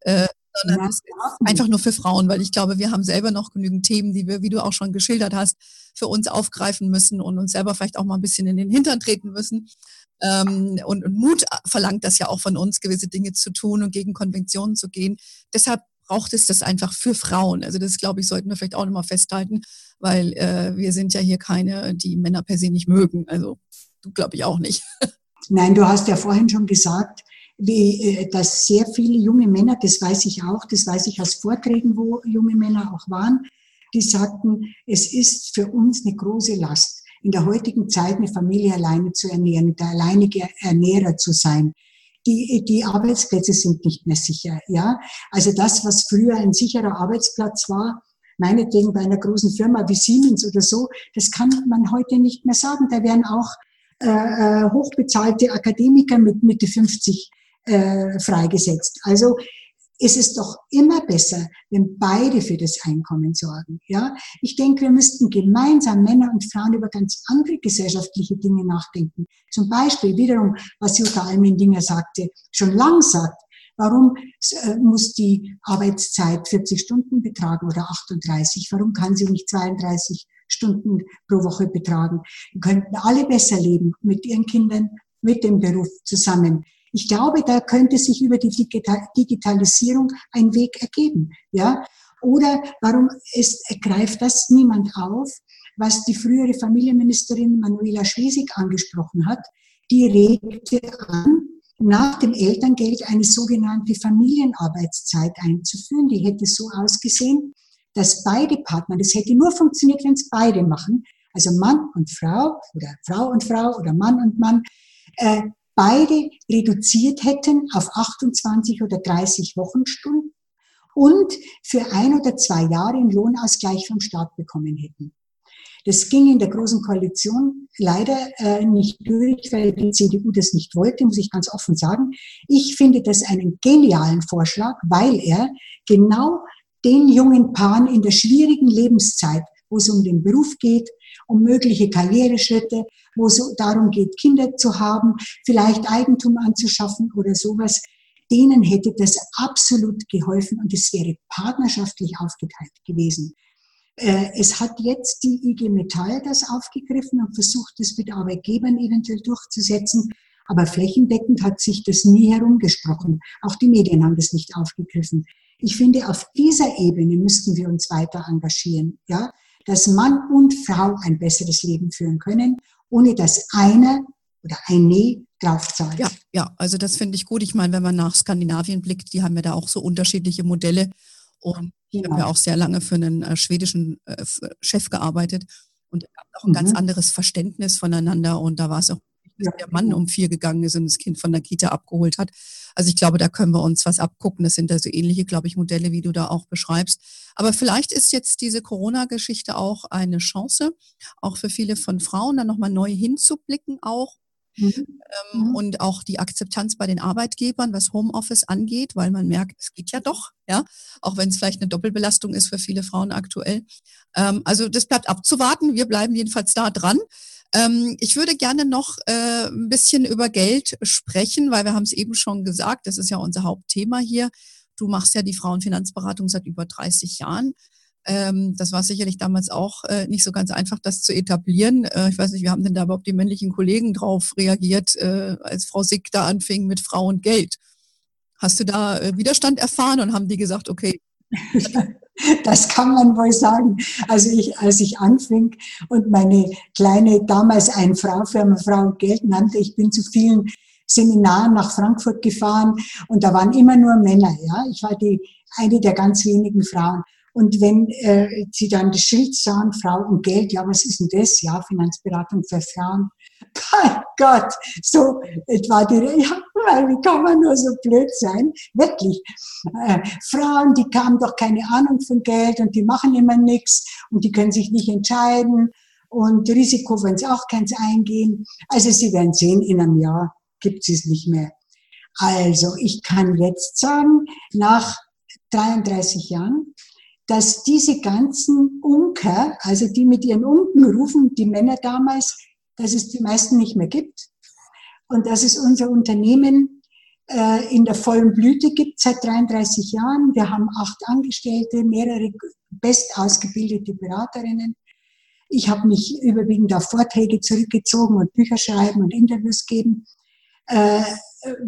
Äh, sondern ja. einfach nur für Frauen, weil ich glaube, wir haben selber noch genügend Themen, die wir, wie du auch schon geschildert hast, für uns aufgreifen müssen und uns selber vielleicht auch mal ein bisschen in den Hintern treten müssen. Ähm, und, und Mut verlangt das ja auch von uns, gewisse Dinge zu tun und gegen Konventionen zu gehen. Deshalb braucht es das einfach für Frauen. Also das, glaube ich, sollten wir vielleicht auch nochmal festhalten, weil äh, wir sind ja hier keine, die Männer per se nicht mögen. Also du, glaube ich, auch nicht. Nein, du hast ja vorhin schon gesagt, wie, äh, dass sehr viele junge Männer, das weiß ich auch, das weiß ich aus Vorträgen, wo junge Männer auch waren, die sagten, es ist für uns eine große Last in der heutigen Zeit eine Familie alleine zu ernähren, der alleinige Ernährer zu sein. Die, die Arbeitsplätze sind nicht mehr sicher, ja. Also das, was früher ein sicherer Arbeitsplatz war, meinetwegen bei einer großen Firma wie Siemens oder so, das kann man heute nicht mehr sagen. Da werden auch äh, äh hochbezahlte Akademiker mit Mitte 50 äh, freigesetzt. Also es ist doch immer besser, wenn beide für das Einkommen sorgen. Ja, ich denke, wir müssten gemeinsam Männer und Frauen über ganz andere gesellschaftliche Dinge nachdenken. Zum Beispiel wiederum, was Jutta Almendinger sagte, schon lang sagt, Warum äh, muss die Arbeitszeit 40 Stunden betragen oder 38? Warum kann sie nicht 32 Stunden pro Woche betragen? Wir könnten alle besser leben mit ihren Kindern, mit dem Beruf zusammen. Ich glaube, da könnte sich über die Digitalisierung ein Weg ergeben. Ja? Oder warum ist, greift das niemand auf, was die frühere Familienministerin Manuela Schwesig angesprochen hat? Die regte an, nach dem Elterngeld eine sogenannte Familienarbeitszeit einzuführen. Die hätte so ausgesehen, dass beide Partner, das hätte nur funktioniert, wenn es beide machen, also Mann und Frau oder Frau und Frau oder Mann und Mann, äh, beide reduziert hätten auf 28 oder 30 Wochenstunden und für ein oder zwei Jahre einen Lohnausgleich vom Staat bekommen hätten. Das ging in der Großen Koalition leider äh, nicht durch, weil die CDU das nicht wollte, muss ich ganz offen sagen. Ich finde das einen genialen Vorschlag, weil er genau den jungen Paaren in der schwierigen Lebenszeit, wo es um den Beruf geht, um mögliche Karriereschritte, wo es darum geht, Kinder zu haben, vielleicht Eigentum anzuschaffen oder sowas, denen hätte das absolut geholfen und es wäre partnerschaftlich aufgeteilt gewesen. Äh, es hat jetzt die IG Metall das aufgegriffen und versucht, es mit Arbeitgebern eventuell durchzusetzen. Aber flächendeckend hat sich das nie herumgesprochen. Auch die Medien haben das nicht aufgegriffen. Ich finde, auf dieser Ebene müssten wir uns weiter engagieren, ja, dass Mann und Frau ein besseres Leben führen können, ohne dass einer oder eine draufzahlt. Ja, ja, also das finde ich gut. Ich meine, wenn man nach Skandinavien blickt, die haben ja da auch so unterschiedliche Modelle. Und ich habe ja auch sehr lange für einen äh, schwedischen äh, Chef gearbeitet und auch ein mhm. ganz anderes Verständnis voneinander. Und da war es auch, dass der Mann um vier gegangen ist und das Kind von der Kita abgeholt hat. Also ich glaube, da können wir uns was abgucken. Das sind da so ähnliche, glaube ich, Modelle, wie du da auch beschreibst. Aber vielleicht ist jetzt diese Corona-Geschichte auch eine Chance, auch für viele von Frauen, dann nochmal neu hinzublicken auch Mhm. Ähm, mhm. Und auch die Akzeptanz bei den Arbeitgebern, was Homeoffice angeht, weil man merkt, es geht ja doch, ja, auch wenn es vielleicht eine Doppelbelastung ist für viele Frauen aktuell. Ähm, also das bleibt abzuwarten. Wir bleiben jedenfalls da dran. Ähm, ich würde gerne noch äh, ein bisschen über Geld sprechen, weil wir haben es eben schon gesagt, das ist ja unser Hauptthema hier. Du machst ja die Frauenfinanzberatung seit über 30 Jahren. Ähm, das war sicherlich damals auch äh, nicht so ganz einfach, das zu etablieren. Äh, ich weiß nicht, wie haben denn da überhaupt die männlichen Kollegen drauf reagiert, äh, als Frau Sick da anfing mit Frau und Geld? Hast du da äh, Widerstand erfahren und haben die gesagt, okay? Das kann man wohl sagen. Also ich, als ich anfing und meine kleine, damals Frau-Firma Frau und Geld nannte, ich bin zu vielen Seminaren nach Frankfurt gefahren und da waren immer nur Männer. Ja, ich war die eine der ganz wenigen Frauen. Und wenn äh, sie dann das Schild sahen, Frau und Geld, ja, was ist denn das? Ja, Finanzberatung für Frauen. Mein Gott, so etwa die, ja, wie kann man nur so blöd sein? Wirklich. Äh, Frauen, die haben doch keine Ahnung von Geld und die machen immer nichts und die können sich nicht entscheiden und Risiko wollen sie auch keins eingehen. Also Sie werden sehen, in einem Jahr gibt es nicht mehr. Also ich kann jetzt sagen, nach 33 Jahren, dass diese ganzen Unker, also die mit ihren Unken rufen, die Männer damals, dass es die meisten nicht mehr gibt. Und dass es unser Unternehmen äh, in der vollen Blüte gibt seit 33 Jahren. Wir haben acht Angestellte, mehrere best ausgebildete Beraterinnen. Ich habe mich überwiegend auf Vorträge zurückgezogen und Bücher schreiben und Interviews geben. Äh,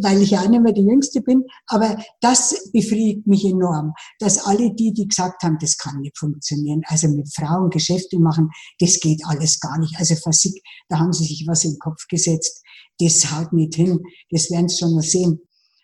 weil ich ja nicht mehr die Jüngste bin. Aber das befriedigt mich enorm, dass alle die, die gesagt haben, das kann nicht funktionieren, also mit Frauen Geschäfte machen, das geht alles gar nicht. Also Physik, da haben sie sich was im Kopf gesetzt. Das haut nicht hin. Das werden sie schon mal sehen.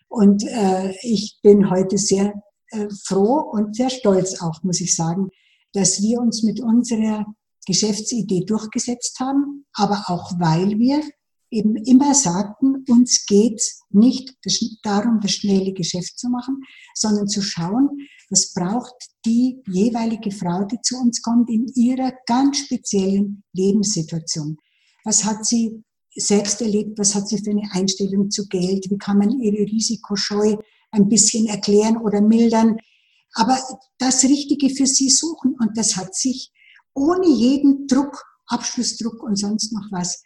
Und äh, ich bin heute sehr äh, froh und sehr stolz auch, muss ich sagen, dass wir uns mit unserer Geschäftsidee durchgesetzt haben, aber auch weil wir eben immer sagten, uns geht nicht darum, das schnelle Geschäft zu machen, sondern zu schauen, was braucht die jeweilige Frau, die zu uns kommt, in ihrer ganz speziellen Lebenssituation. Was hat sie selbst erlebt? Was hat sie für eine Einstellung zu Geld? Wie kann man ihre Risikoscheu ein bisschen erklären oder mildern, aber das Richtige für sie suchen. Und das hat sich ohne jeden Druck, Abschlussdruck und sonst noch was,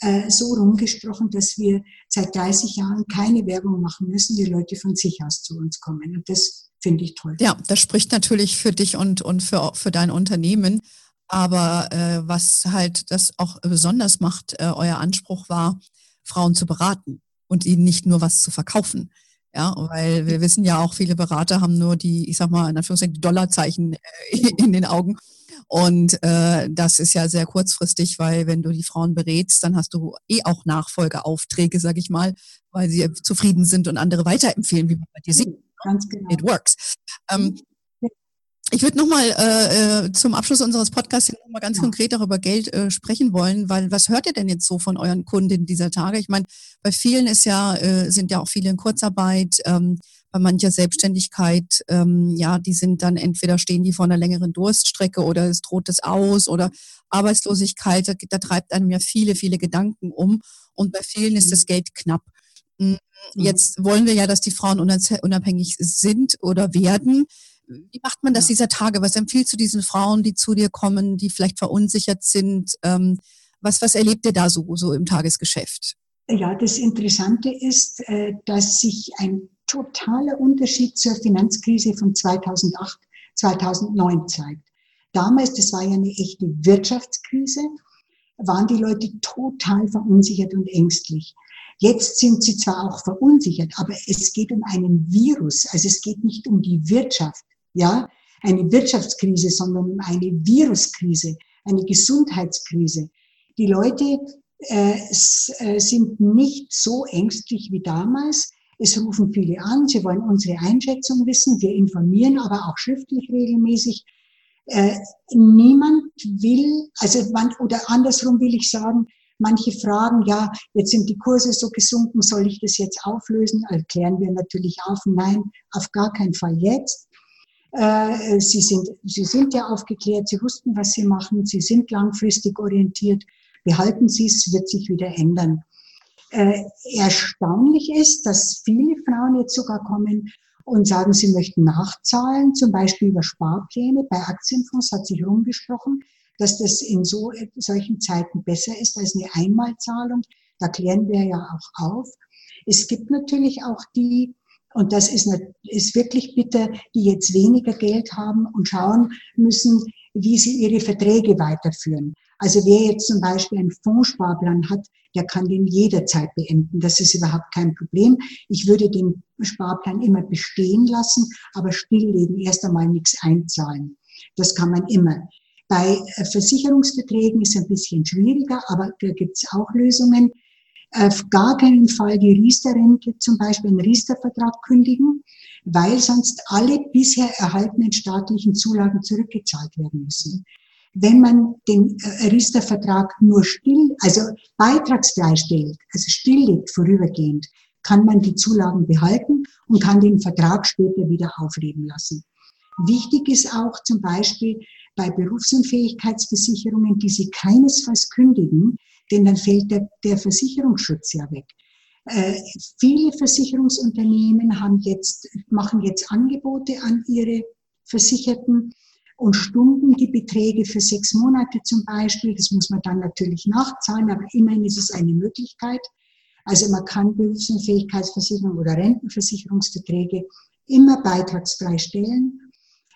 äh, so rumgesprochen, dass wir seit 30 Jahren keine Werbung machen müssen, die Leute von sich aus zu uns kommen. Und das finde ich toll. Ja, das spricht natürlich für dich und, und für, für dein Unternehmen. Aber äh, was halt das auch besonders macht, äh, euer Anspruch war, Frauen zu beraten und ihnen nicht nur was zu verkaufen. Ja, weil wir wissen ja auch, viele Berater haben nur die, ich sag mal, in Anführungszeichen, Dollarzeichen äh, in den Augen. Und äh, das ist ja sehr kurzfristig, weil wenn du die Frauen berätst, dann hast du eh auch Nachfolgeaufträge, sag ich mal, weil sie zufrieden sind und andere weiterempfehlen, wie man bei dir sieht. Ganz genau. It works. Ähm, ich würde nochmal äh, äh, zum Abschluss unseres Podcasts nochmal ganz ja. konkret darüber Geld äh, sprechen wollen, weil was hört ihr denn jetzt so von euren Kunden dieser Tage? Ich meine, bei vielen ist ja, äh, sind ja auch viele in Kurzarbeit, ähm, bei mancher Selbstständigkeit, ähm, ja, die sind dann entweder stehen die vor einer längeren Durststrecke oder es droht es aus oder Arbeitslosigkeit, da, da treibt einem ja viele, viele Gedanken um und bei vielen ist das mhm. Geld knapp. Hm, jetzt wollen wir ja, dass die Frauen unabhängig sind oder werden. Wie macht man das dieser Tage? Was empfiehlst du diesen Frauen, die zu dir kommen, die vielleicht verunsichert sind? Ähm, was, was erlebt ihr da so, so im Tagesgeschäft? Ja, das Interessante ist, äh, dass sich ein totaler Unterschied zur Finanzkrise von 2008, 2009 zeigt. Damals, das war ja eine echte Wirtschaftskrise, waren die Leute total verunsichert und ängstlich. Jetzt sind sie zwar auch verunsichert, aber es geht um einen Virus. Also es geht nicht um die Wirtschaft ja, eine Wirtschaftskrise, sondern eine Viruskrise, eine Gesundheitskrise. Die Leute äh, äh, sind nicht so ängstlich wie damals. Es rufen viele an, sie wollen unsere Einschätzung wissen, wir informieren aber auch schriftlich regelmäßig. Äh, niemand will, also man, oder andersrum will ich sagen, manche fragen, ja, jetzt sind die Kurse so gesunken, soll ich das jetzt auflösen? Erklären wir natürlich auf, nein, auf gar keinen Fall jetzt. Äh, sie, sind, sie sind ja aufgeklärt, sie wussten, was sie machen, sie sind langfristig orientiert. Behalten Sie es, wird sich wieder ändern. Äh, erstaunlich ist, dass viele Frauen jetzt sogar kommen und sagen, sie möchten nachzahlen, zum Beispiel über Sparpläne. Bei Aktienfonds hat sich rumgesprochen, dass das in so, solchen Zeiten besser ist als eine Einmalzahlung. Da klären wir ja auch auf. Es gibt natürlich auch die, und das ist, ist wirklich bitter, die jetzt weniger Geld haben und schauen müssen, wie sie ihre Verträge weiterführen. Also wer jetzt zum Beispiel einen Fondssparplan hat, der kann den jederzeit beenden. Das ist überhaupt kein Problem. Ich würde den Sparplan immer bestehen lassen, aber stilllegen, erst einmal nichts einzahlen. Das kann man immer. Bei Versicherungsverträgen ist es ein bisschen schwieriger, aber da gibt es auch Lösungen auf gar keinen Fall die Riester-Rente, zum Beispiel einen Riester-Vertrag kündigen, weil sonst alle bisher erhaltenen staatlichen Zulagen zurückgezahlt werden müssen. Wenn man den äh, Riester-Vertrag nur still, also beitragsfrei stellt, also stilllegt vorübergehend, kann man die Zulagen behalten und kann den Vertrag später wieder aufleben lassen. Wichtig ist auch zum Beispiel bei Berufsunfähigkeitsversicherungen, die Sie keinesfalls kündigen, denn dann fällt der, der Versicherungsschutz ja weg. Äh, viele Versicherungsunternehmen haben jetzt, machen jetzt Angebote an ihre Versicherten und stunden die Beträge für sechs Monate zum Beispiel. Das muss man dann natürlich nachzahlen, aber immerhin ist es eine Möglichkeit. Also man kann Berufsunfähigkeitsversicherung oder Rentenversicherungsverträge immer beitragsfrei stellen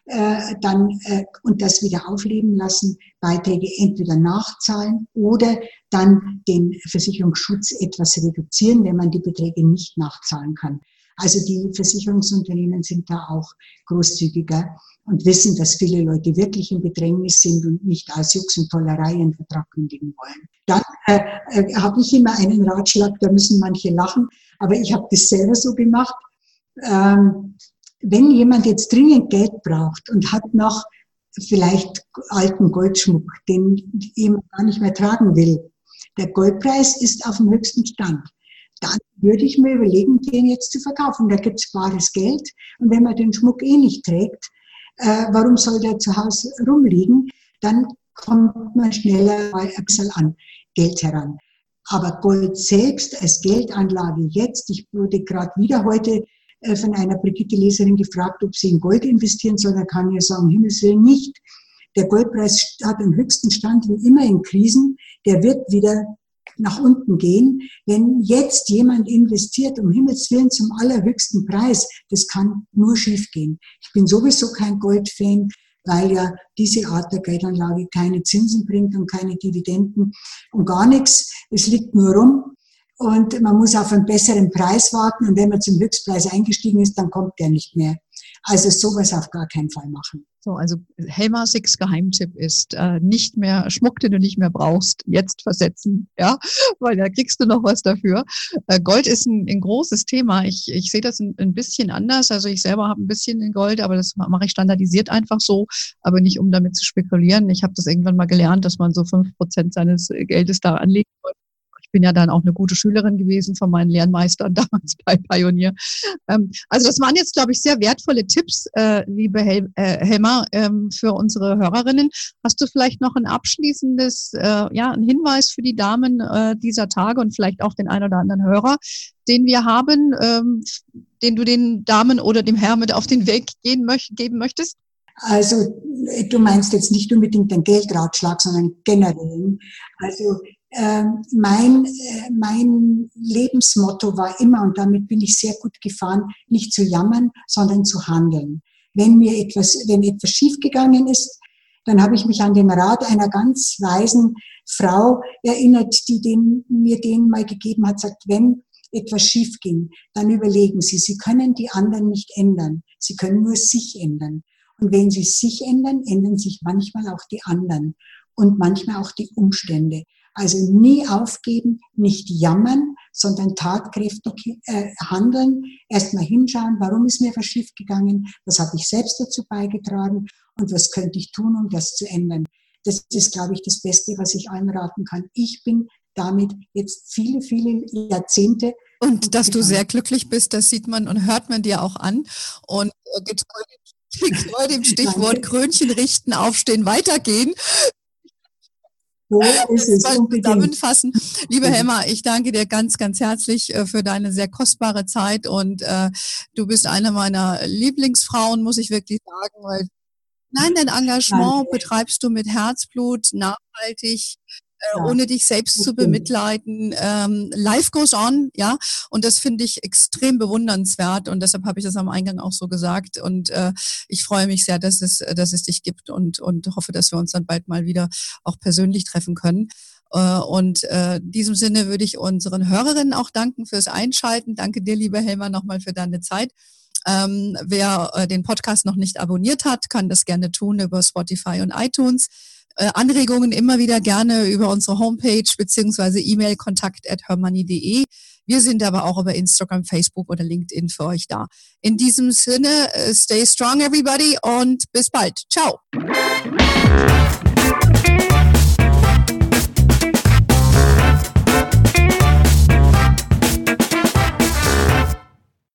äh, dann äh, und das wieder aufleben lassen, Beiträge entweder nachzahlen oder dann den Versicherungsschutz etwas reduzieren, wenn man die Beträge nicht nachzahlen kann. Also die Versicherungsunternehmen sind da auch großzügiger und wissen, dass viele Leute wirklich in Bedrängnis sind und nicht aus Jux und Tollerei einen Vertrag kündigen wollen. Dann äh, äh, habe ich immer einen Ratschlag, da müssen manche lachen, aber ich habe das selber so gemacht. Ähm, wenn jemand jetzt dringend Geld braucht und hat noch vielleicht alten Goldschmuck, den jemand gar nicht mehr tragen will, der Goldpreis ist auf dem höchsten Stand, dann würde ich mir überlegen, den jetzt zu verkaufen. Da gibt es bares Geld und wenn man den Schmuck eh nicht trägt, äh, warum soll der zu Hause rumliegen? Dann kommt man schneller ein bisschen an Geld heran. Aber Gold selbst als Geldanlage jetzt, ich wurde gerade wieder heute von einer Brigitte-Leserin gefragt, ob sie in Gold investieren soll. Da kann ich sagen, Himmels Willen nicht. Der Goldpreis hat den höchsten Stand wie immer in Krisen. Der wird wieder nach unten gehen. Wenn jetzt jemand investiert, um Himmels Willen zum allerhöchsten Preis, das kann nur schief gehen. Ich bin sowieso kein Goldfan, weil ja diese Art der Geldanlage keine Zinsen bringt und keine Dividenden und gar nichts. Es liegt nur rum und man muss auf einen besseren Preis warten und wenn man zum Höchstpreis eingestiegen ist, dann kommt der nicht mehr. Also sowas auf gar keinen Fall machen. So, also Helma Six Geheimtipp ist äh, nicht mehr Schmuck, den du nicht mehr brauchst, jetzt versetzen, ja, weil da kriegst du noch was dafür. Äh, Gold ist ein, ein großes Thema. Ich, ich sehe das ein, ein bisschen anders. Also ich selber habe ein bisschen in Gold, aber das mache ich standardisiert einfach so, aber nicht um damit zu spekulieren. Ich habe das irgendwann mal gelernt, dass man so fünf Prozent seines Geldes da anlegen sollte ich bin ja dann auch eine gute Schülerin gewesen von meinen Lernmeistern damals bei Pionier. Ähm, also das waren jetzt, glaube ich, sehr wertvolle Tipps, äh, liebe Hel äh, Helma, ähm, für unsere Hörerinnen. Hast du vielleicht noch ein abschließendes, äh, ja, ein Hinweis für die Damen äh, dieser Tage und vielleicht auch den einen oder anderen Hörer, den wir haben, ähm, den du den Damen oder dem Herrn mit auf den Weg gehen möch geben möchtest? Also du meinst jetzt nicht unbedingt den Geldratschlag, sondern generell. Also mein, äh, mein Lebensmotto war immer, und damit bin ich sehr gut gefahren, nicht zu jammern, sondern zu handeln. Wenn mir etwas, wenn etwas schiefgegangen ist, dann habe ich mich an den Rat einer ganz weisen Frau erinnert, die den, mir den mal gegeben hat, sagt, wenn etwas schief ging, dann überlegen Sie, Sie können die anderen nicht ändern. Sie können nur sich ändern. Und wenn Sie sich ändern, ändern sich manchmal auch die anderen und manchmal auch die Umstände. Also nie aufgeben, nicht jammern, sondern tatkräftig äh, handeln, erstmal hinschauen, warum ist mir was schief gegangen, was habe ich selbst dazu beigetragen und was könnte ich tun, um das zu ändern. Das ist, glaube ich, das Beste, was ich allen raten kann. Ich bin damit jetzt viele, viele Jahrzehnte. Und dass du sehr glücklich bist, das sieht man und hört man dir auch an. Und äh, getreu dem Stichwort Krönchen richten, aufstehen, weitergehen, so ist es. Zusammenfassen. Liebe Helma, ich danke dir ganz, ganz herzlich äh, für deine sehr kostbare Zeit und äh, du bist eine meiner Lieblingsfrauen, muss ich wirklich sagen, weil nein, dein Engagement betreibst du mit Herzblut, nachhaltig, äh, ohne dich selbst zu bemitleiden. Ähm, life goes on, ja. Und das finde ich extrem bewundernswert und deshalb habe ich das am Eingang auch so gesagt. Und äh, ich freue mich sehr, dass es, dass es dich gibt und, und hoffe, dass wir uns dann bald mal wieder auch persönlich treffen können. Äh, und äh, in diesem Sinne würde ich unseren Hörerinnen auch danken fürs Einschalten. Danke dir, lieber Helmer, nochmal für deine Zeit. Ähm, wer äh, den Podcast noch nicht abonniert hat, kann das gerne tun über Spotify und iTunes. Äh, Anregungen immer wieder gerne über unsere Homepage beziehungsweise E-Mail kontakt at hermoney.de. Wir sind aber auch über Instagram, Facebook oder LinkedIn für euch da. In diesem Sinne, äh, stay strong everybody und bis bald. Ciao.